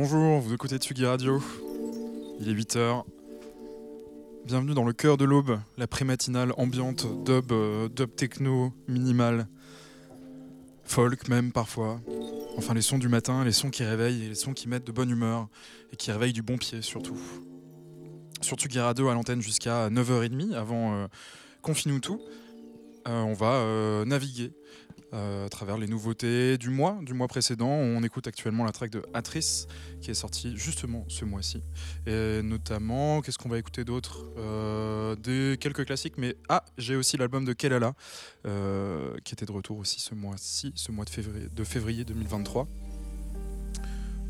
Bonjour, vous écoutez Tsugi Radio. Il est 8h. Bienvenue dans le cœur de l'aube, la pré-matinale ambiante, dub, euh, dub techno, minimal, folk même parfois. Enfin les sons du matin, les sons qui réveillent les sons qui mettent de bonne humeur et qui réveillent du bon pied surtout. Sur Tsugi Radio à l'antenne jusqu'à 9h30 avant euh, Confine-nous tout. Euh, on va euh, naviguer euh, à travers les nouveautés du mois, du mois précédent. On écoute actuellement la track de Atrice qui est sortie justement ce mois-ci. Et notamment, qu'est-ce qu'on va écouter d'autre Euh, Des quelques classiques, mais ah, j'ai aussi l'album de Kelala euh, qui était de retour aussi ce mois-ci, ce mois de février, de février 2023.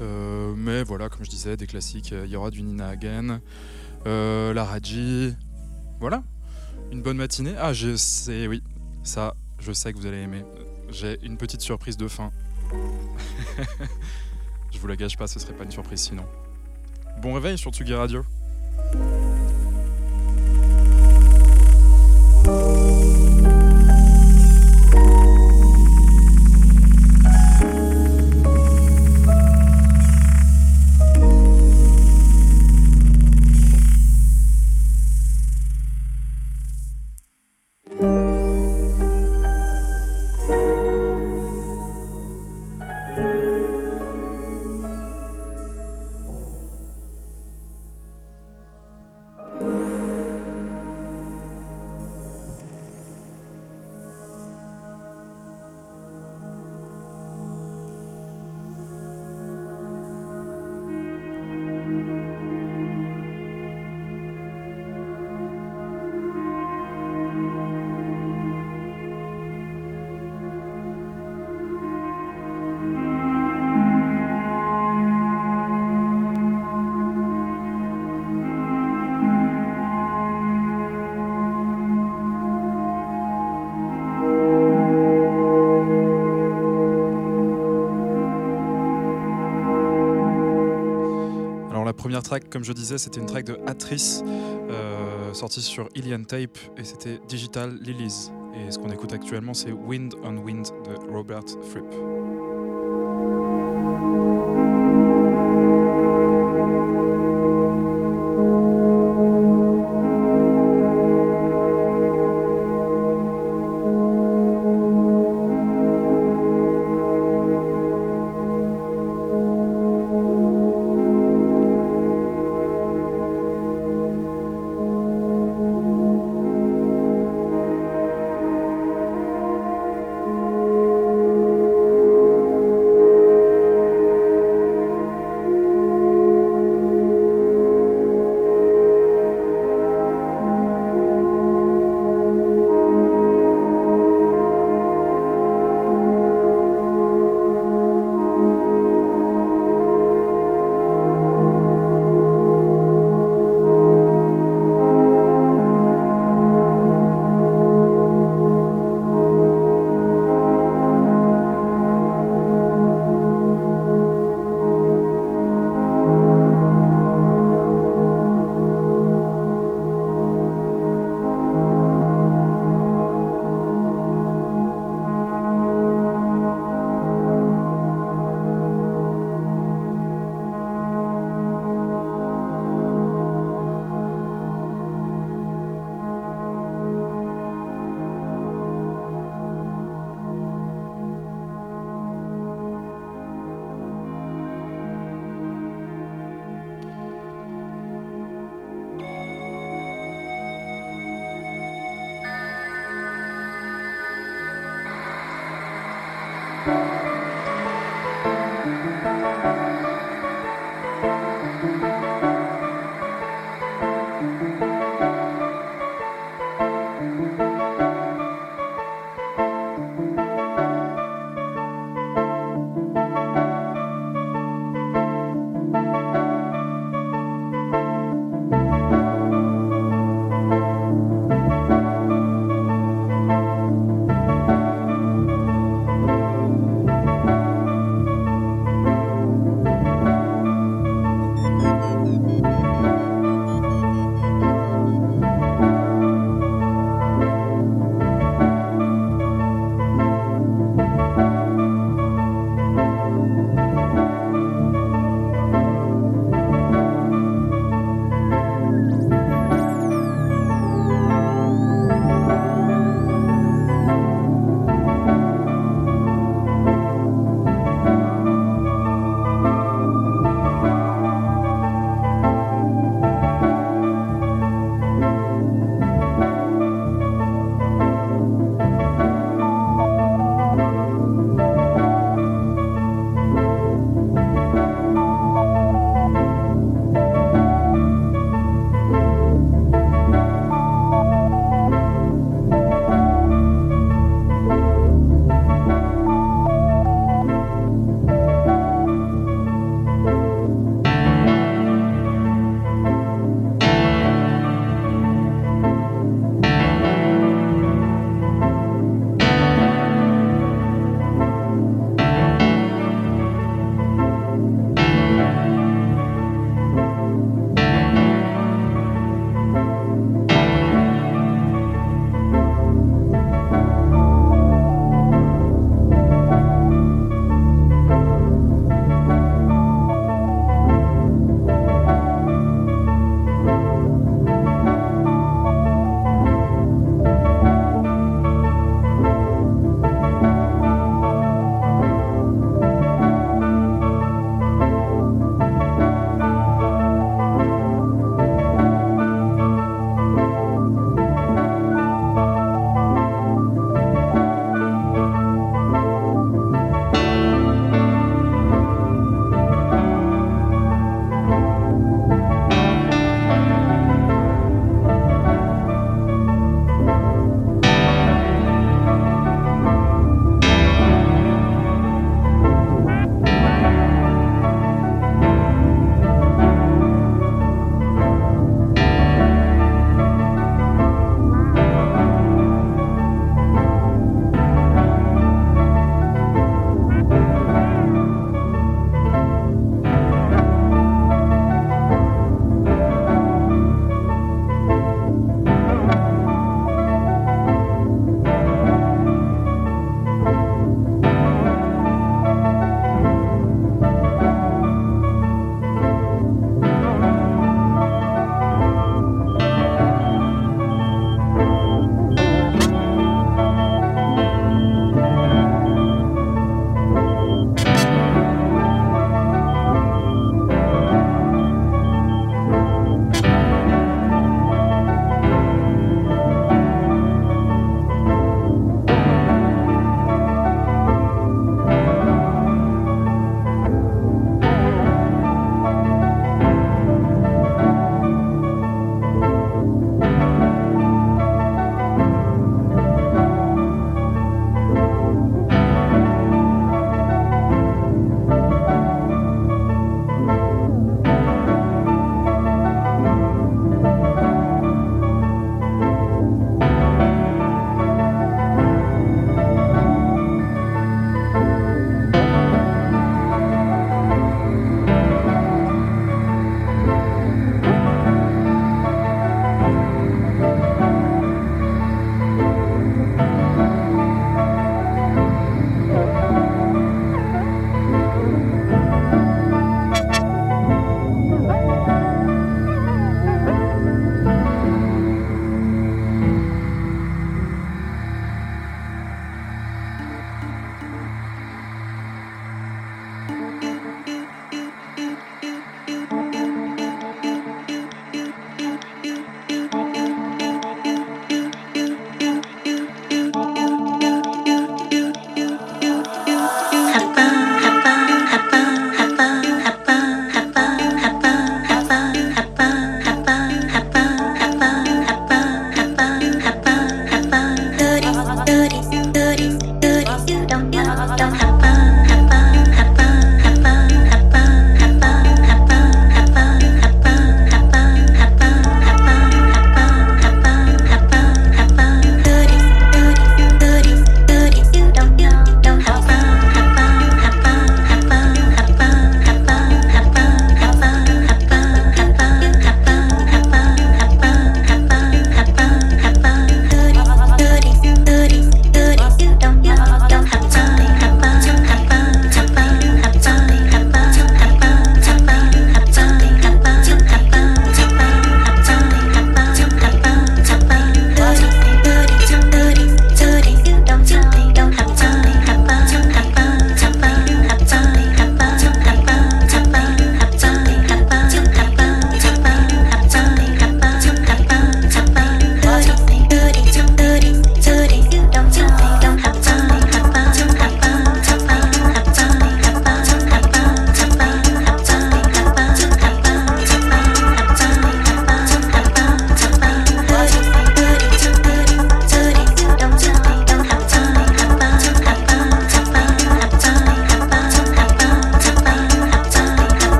Euh, mais voilà, comme je disais, des classiques. Il y aura du Nina Hagen, la Raji. Voilà, une bonne matinée. Ah, je sais, oui, ça, je sais que vous allez aimer. J'ai une petite surprise de fin. je vous la gâche pas, ce serait pas une surprise sinon. Bon réveil sur Tsugi Radio. track, comme je disais, c'était une track de Atrice, euh, sortie sur Ilian Tape, et c'était Digital Lilies. Et ce qu'on écoute actuellement, c'est Wind on Wind de Robert Fripp.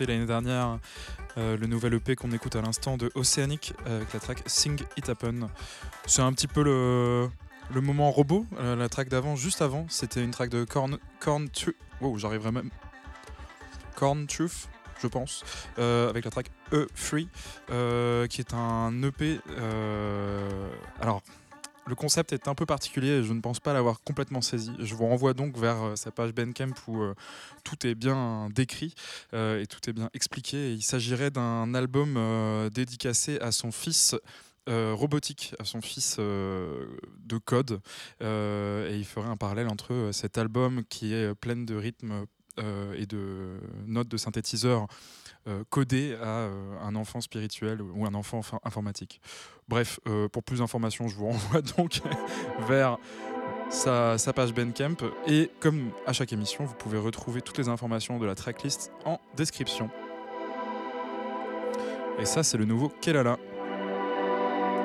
L'année dernière, euh, le nouvel EP qu'on écoute à l'instant de Oceanic avec la track Sing It Happen. C'est un petit peu le, le moment robot. la track d'avant, juste avant, c'était une track de Corn, Corn Truth. Wow, j'arriverai même. Corn Truth, je pense, avec la track E3, qui est un EP. Le concept est un peu particulier et je ne pense pas l'avoir complètement saisi. Je vous renvoie donc vers euh, sa page Bandcamp où euh, tout est bien décrit euh, et tout est bien expliqué. il s'agirait d'un album dédicacé à son fils. robotique à son fils de code et il ferait un parallèle entre cet album qui est plein de rythmes et de notes de synthétiseur euh, codé à un enfant spirituel ou un enfant informatique. Bref, euh, pour plus d'informations, je vous renvoie donc vers sa, sa, page Bandcamp. Et comme à chaque émission, vous pouvez retrouver toutes les informations de la tracklist en description. Et ça, c'est le nouveau Kelala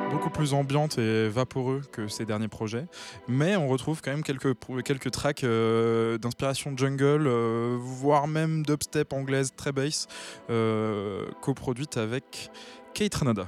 beaucoup plus ambiante et vaporeux que ses derniers projets. Mais on retrouve quand même quelques, quelques tracks euh, d'inspiration jungle, euh, voire même dubstep anglaise très bass, coproduite avec Kate Renada.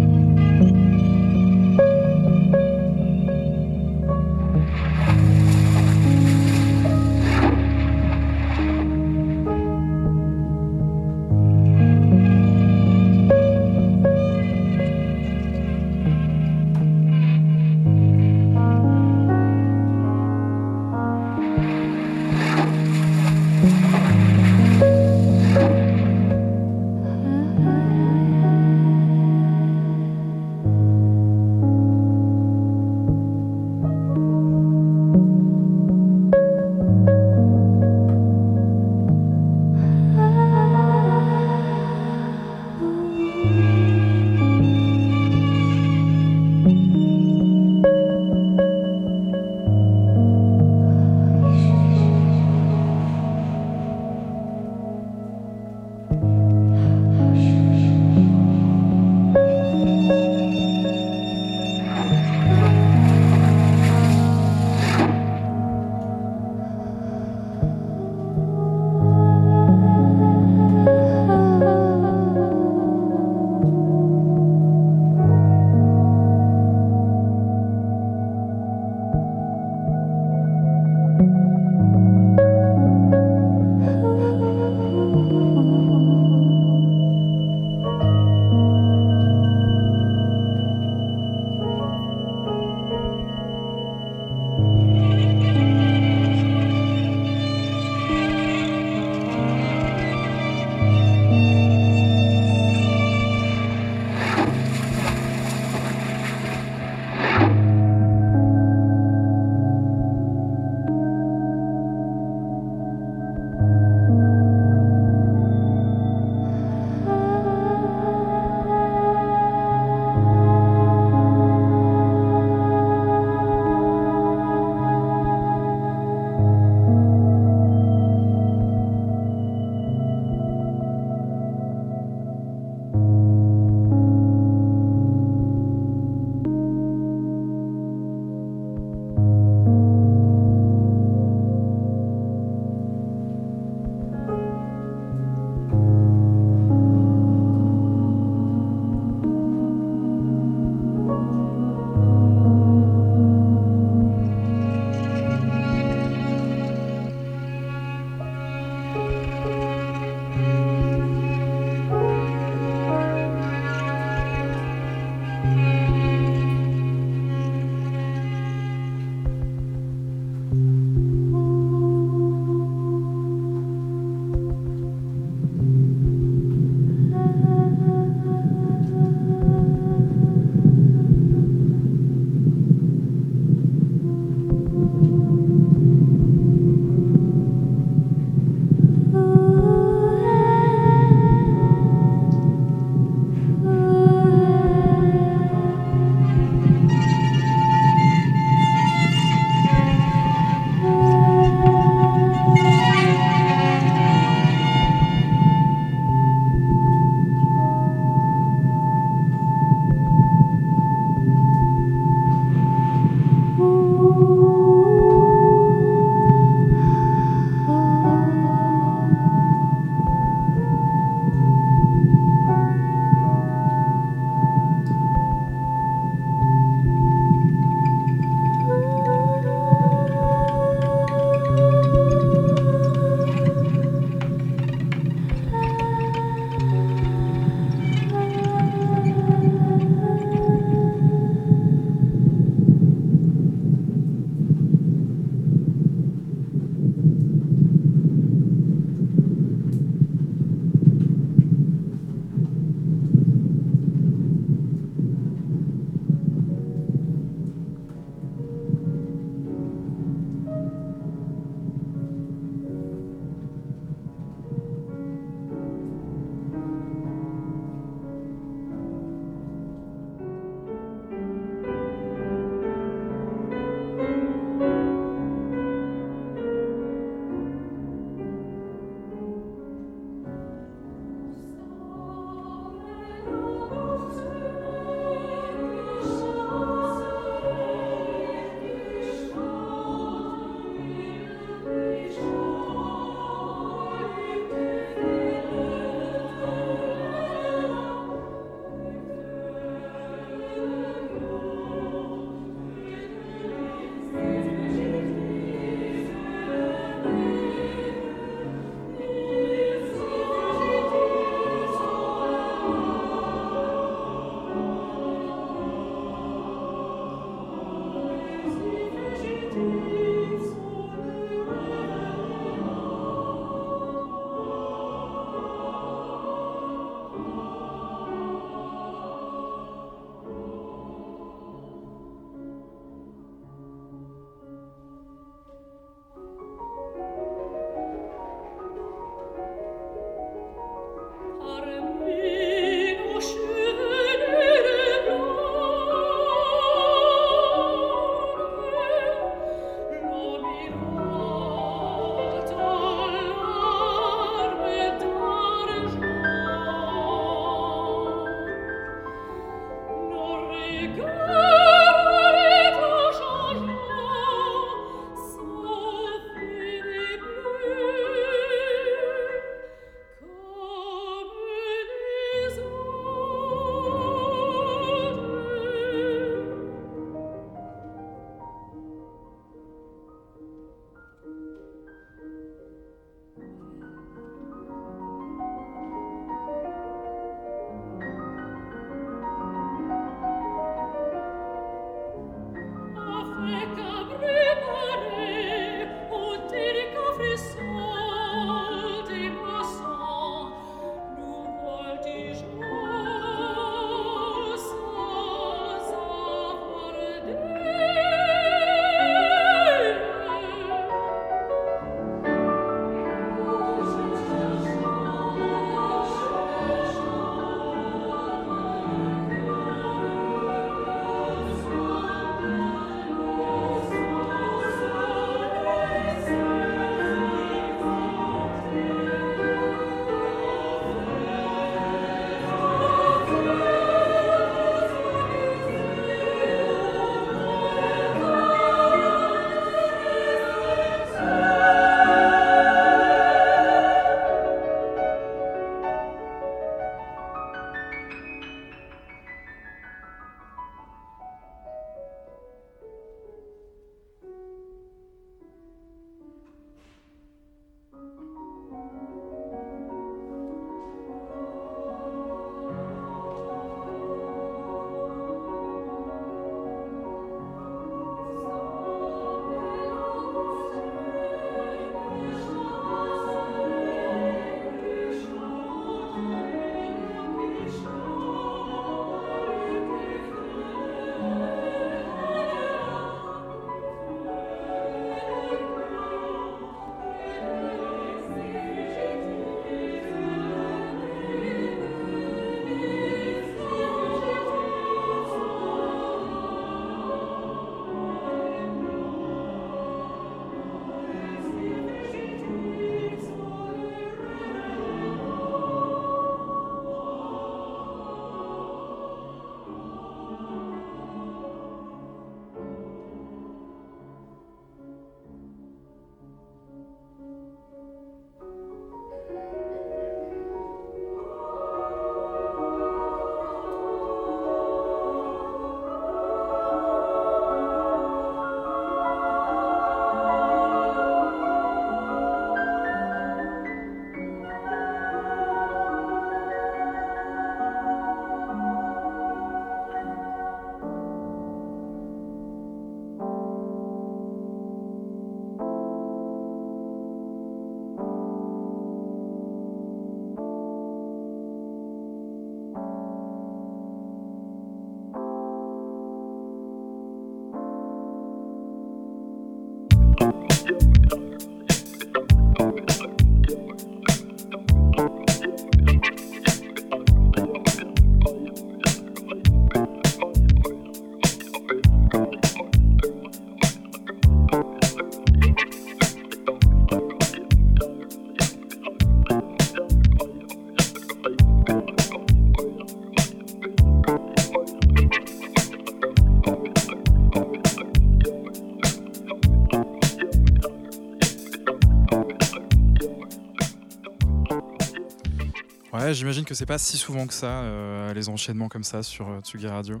J'imagine que c'est pas si souvent que ça, euh, les enchaînements comme ça sur euh, Radio.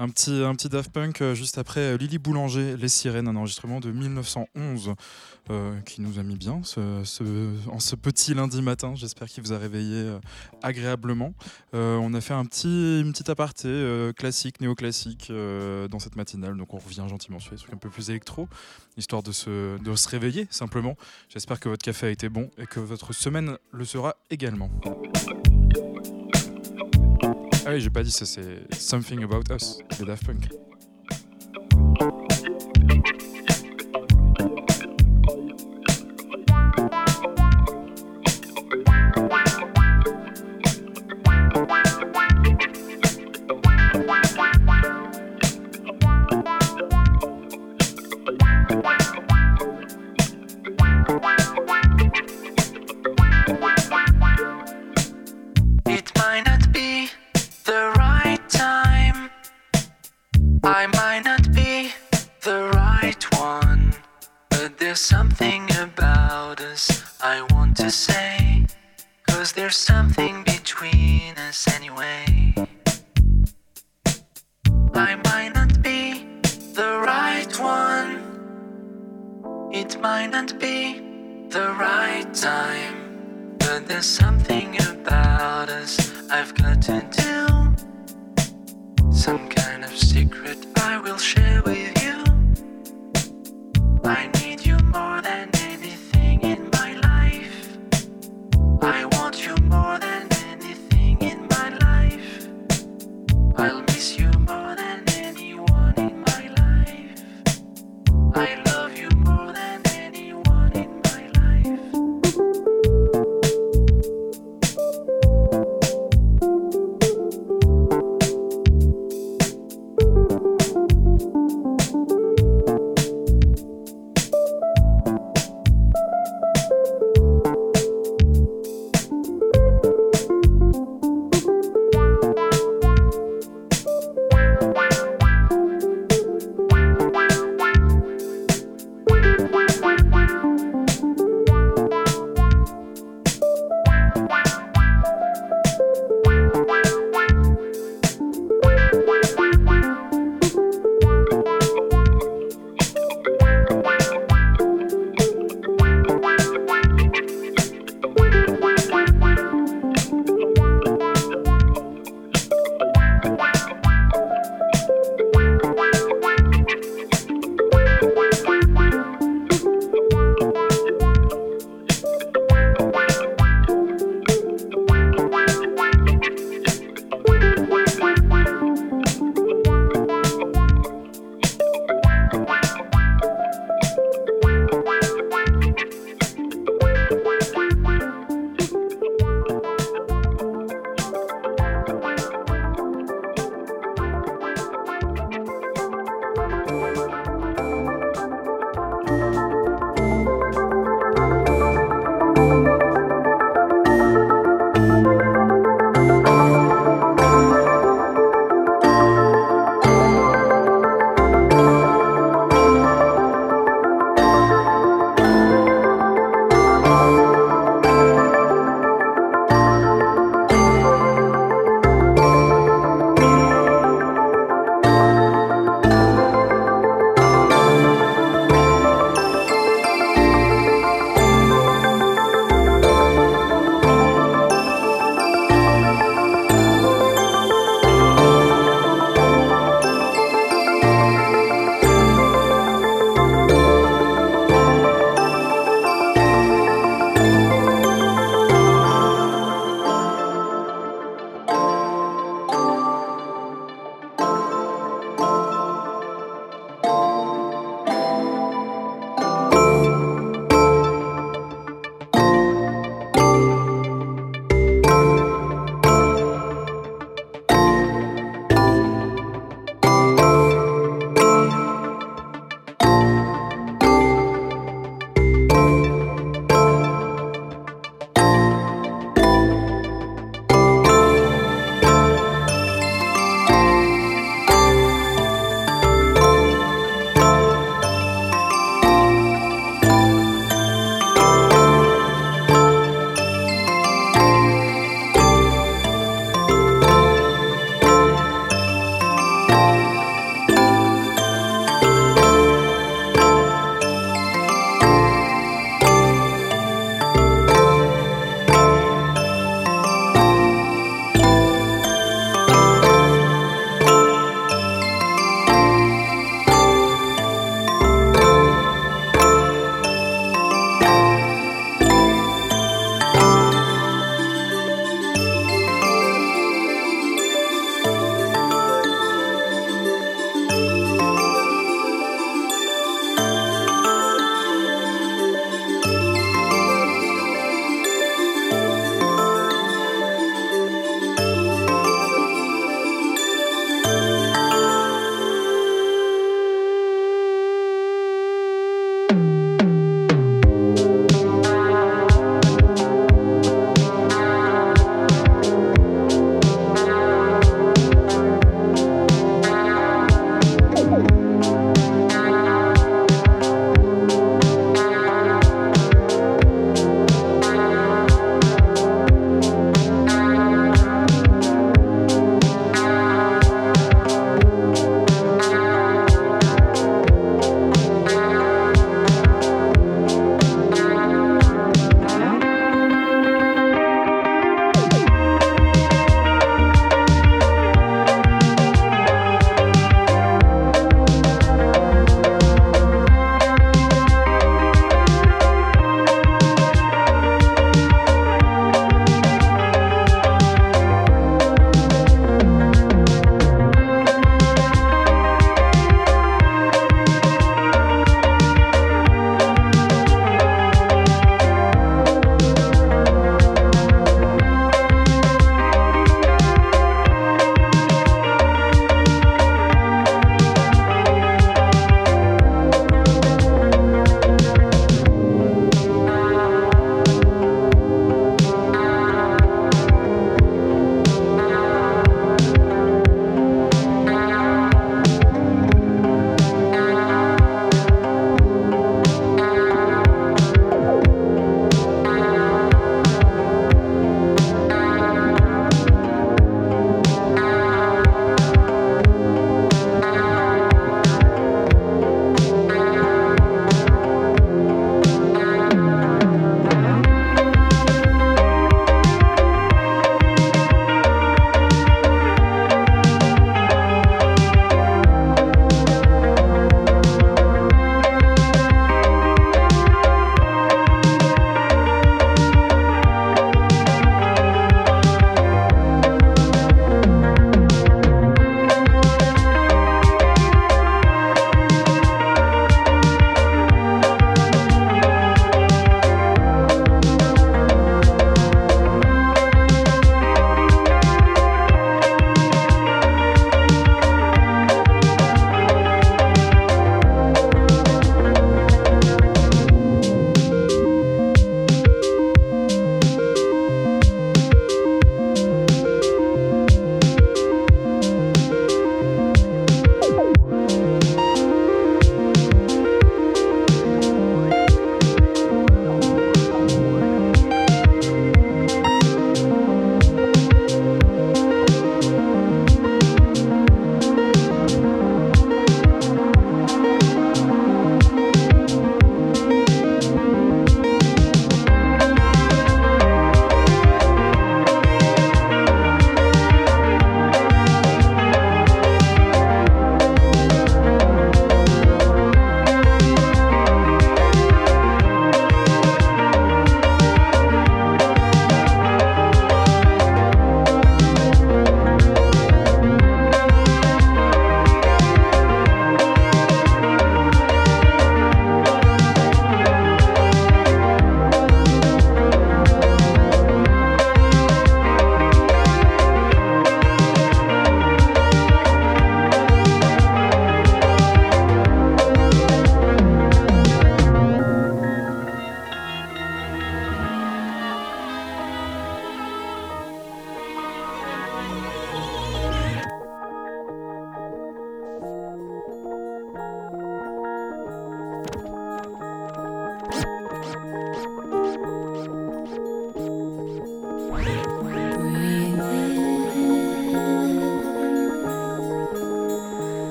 Un petit, un petit Daft Punk euh, juste après euh, Lily Boulanger, Les Sirènes, un enregistrement de 1911 euh, qui nous a mis bien en ce petit lundi matin. J'espère qu'il vous a réveillé euh, agréablement. Euh, on a fait un petit, une petite aparté classique, néoclassique dans cette matinale. Donc on revient gentiment sur les trucs un peu plus électro, histoire de se, de se réveiller simplement. J'espère que votre café a été bon et que votre semaine le sera également. Ah oui, j'ai pas dit ça, c'est Something About Us de Daft Punk.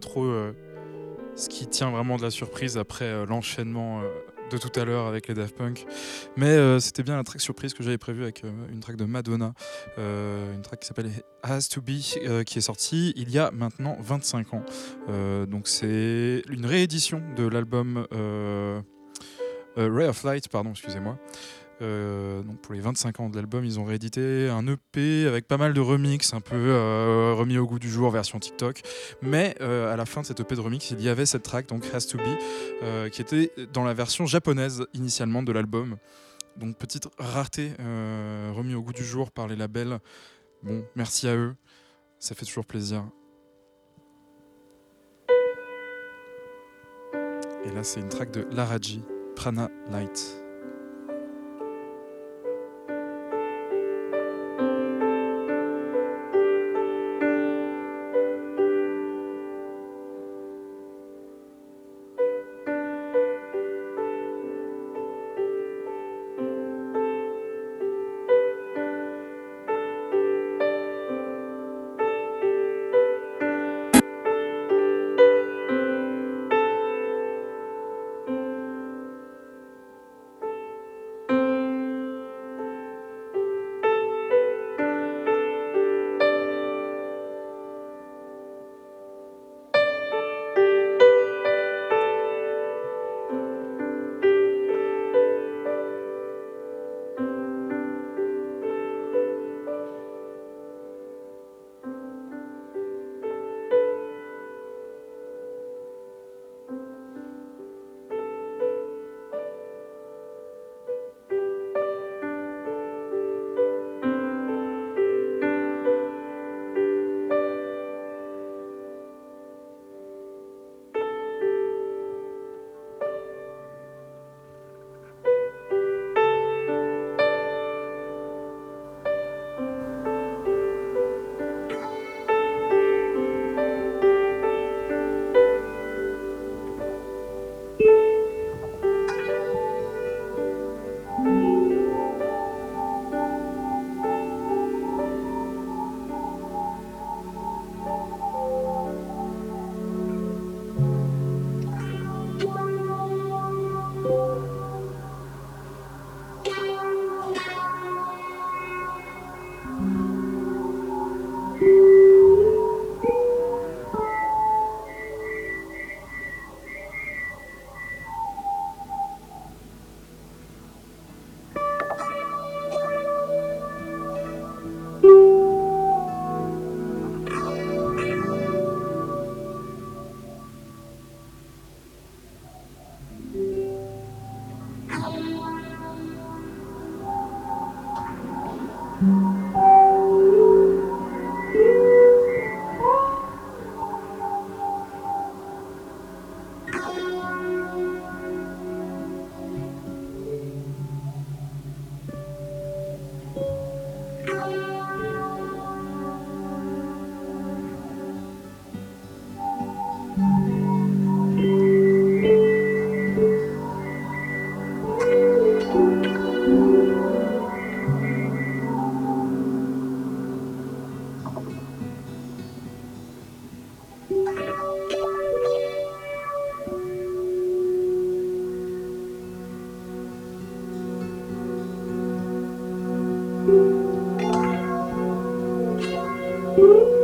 Trop euh, ce qui tient vraiment de la surprise après euh, l'enchaînement euh, de tout à l'heure avec les Daft Punk. Mais c'était bien la track surprise que j'avais prévue avec une track de Madonna, une track qui s'appelle Has to Be, qui est sortie il y a maintenant 25 ans. Donc c'est une réédition de l'album Ray of Light, pardon, excusez-moi. Euh, donc pour les 25 ans de l'album, ils ont réédité un EP avec pas mal de remix, un peu euh, remis au goût du jour, version TikTok. Mais euh, à la fin de cet EP de remix, il y avait cette track, donc Has to Be, qui était dans la version japonaise initialement de l'album. Donc petite rareté remis au goût du jour par les labels. Bon, merci à eux, ça fait toujours plaisir. Et là, c'est une track de Laraji, Prana Light. Thank.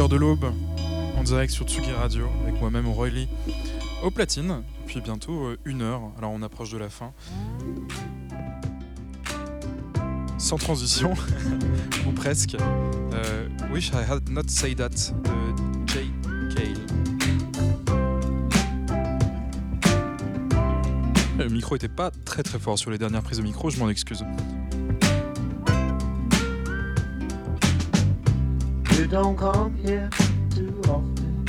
L'aube, en direct sur Tsugi Radio, avec moi-même Roy Lee, au platine, puis bientôt euh, une heure, alors on approche de la fin. Sans transition, ou presque, euh, Wish I Had Not Say That de Jay Cale. Le micro était pas très très fort sur les dernières prises de micro, je m'en excuse. You don't come here too often.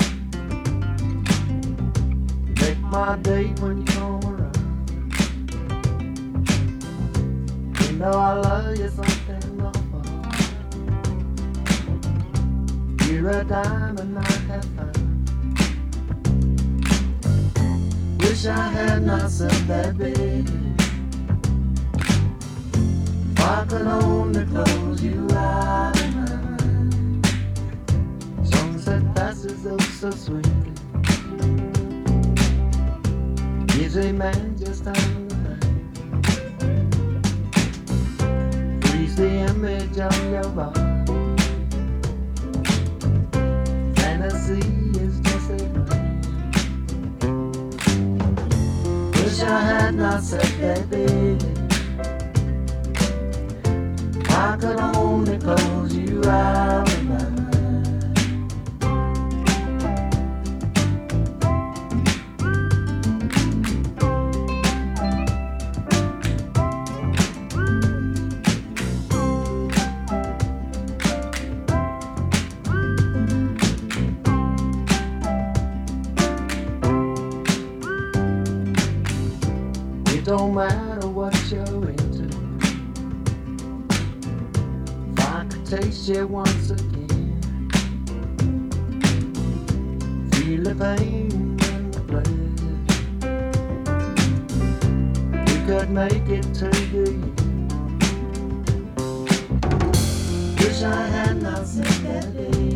You make my day when you come around. You know I love you something awful. You're a diamond I have found. Wish I had not said that, baby. If I could only close you out oh so sweetly. Gives a man just out of the Freeze the image of your body. Fantasy is just a dream. Wish I had not said that, baby. I could only close you out matter what you're into. If I could taste you once again, feel the pain and the pleasure. We could make it to the end. Wish I had not said that, baby.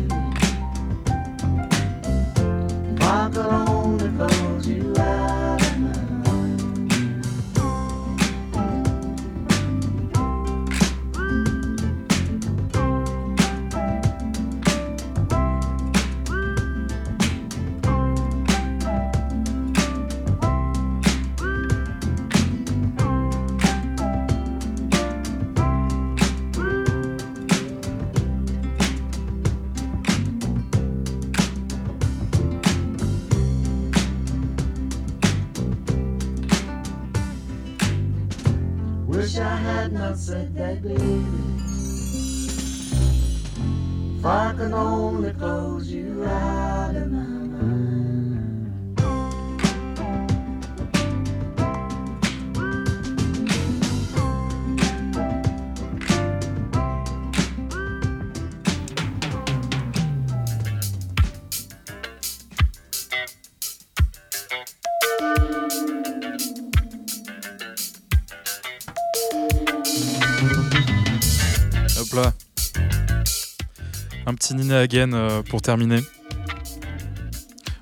Petit Nina Hagen euh, pour terminer.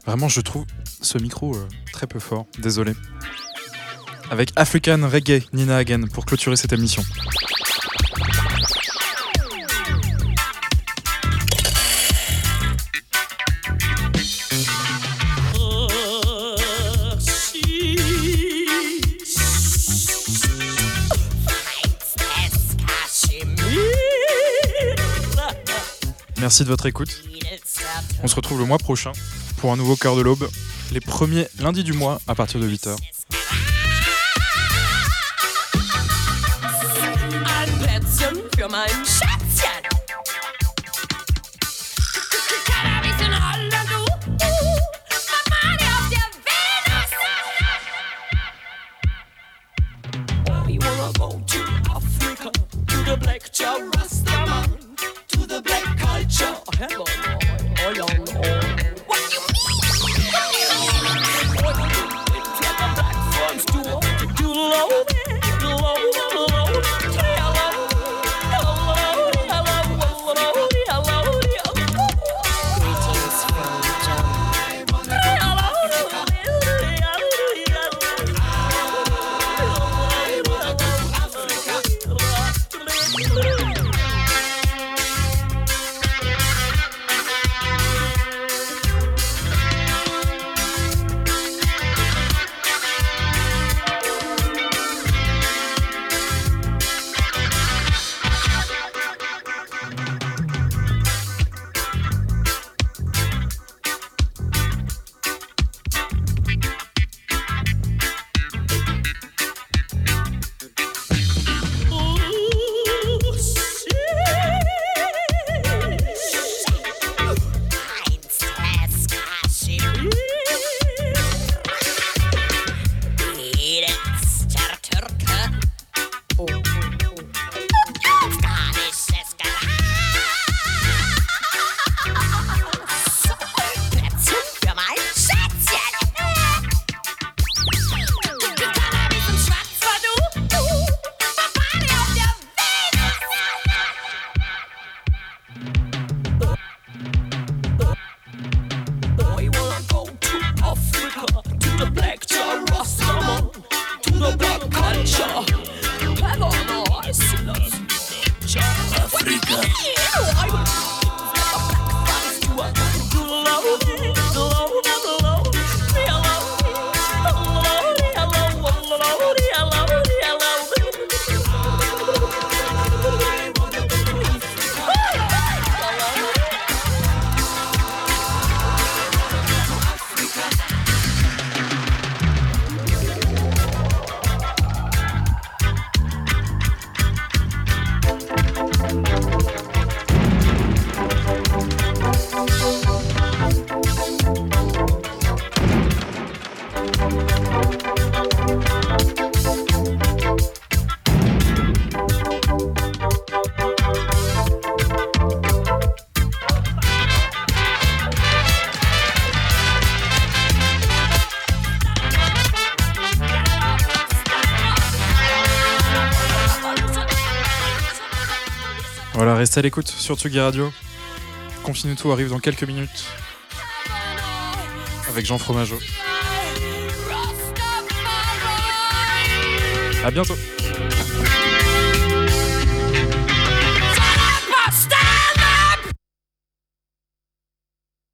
Vraiment, je trouve ce micro euh, très peu fort. Désolé. Avec African Reggae Nina Hagen pour clôturer cette émission. Merci de votre écoute. On se retrouve le mois prochain pour un nouveau cœur de l'aube, les premiers lundis du mois à partir de 8h. Ein Restez à l'écoute sur Tsugi Radio. Continue tout arrive dans quelques minutes avec Jean Fromageau. À bientôt.